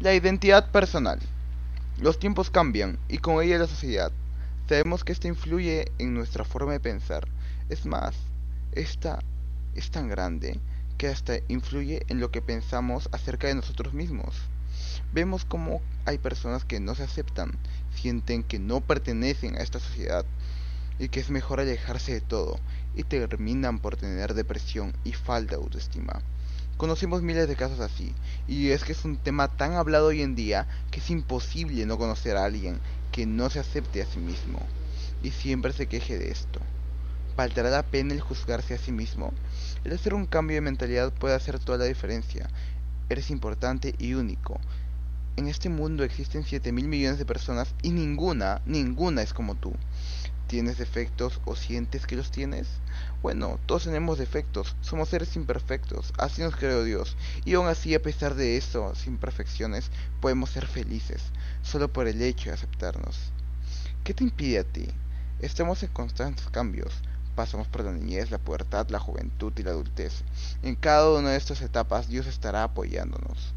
La identidad personal. Los tiempos cambian y con ella la sociedad. Sabemos que esto influye en nuestra forma de pensar. Es más, esta es tan grande que hasta influye en lo que pensamos acerca de nosotros mismos. Vemos como hay personas que no se aceptan, sienten que no pertenecen a esta sociedad y que es mejor alejarse de todo y terminan por tener depresión y falta de autoestima. Conocemos miles de casos así, y es que es un tema tan hablado hoy en día que es imposible no conocer a alguien que no se acepte a sí mismo y siempre se queje de esto. ¿Valdrá la pena el juzgarse a sí mismo? El hacer un cambio de mentalidad puede hacer toda la diferencia. Eres importante y único. En este mundo existen 7 mil millones de personas y ninguna, ninguna es como tú. ¿Tienes defectos o sientes que los tienes? Bueno, todos tenemos defectos, somos seres imperfectos, así nos creó Dios, y aún así a pesar de esas imperfecciones podemos ser felices, solo por el hecho de aceptarnos. ¿Qué te impide a ti? Estamos en constantes cambios, pasamos por la niñez, la pubertad, la juventud y la adultez. En cada una de estas etapas Dios estará apoyándonos,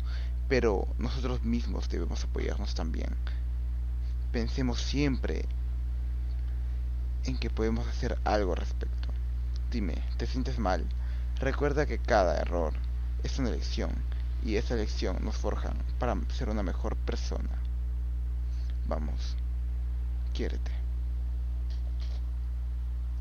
pero nosotros mismos debemos apoyarnos también. Pensemos siempre en que podemos hacer algo al respecto. Dime, ¿te sientes mal? Recuerda que cada error es una lección y esa lección nos forja para ser una mejor persona. Vamos, quiérete.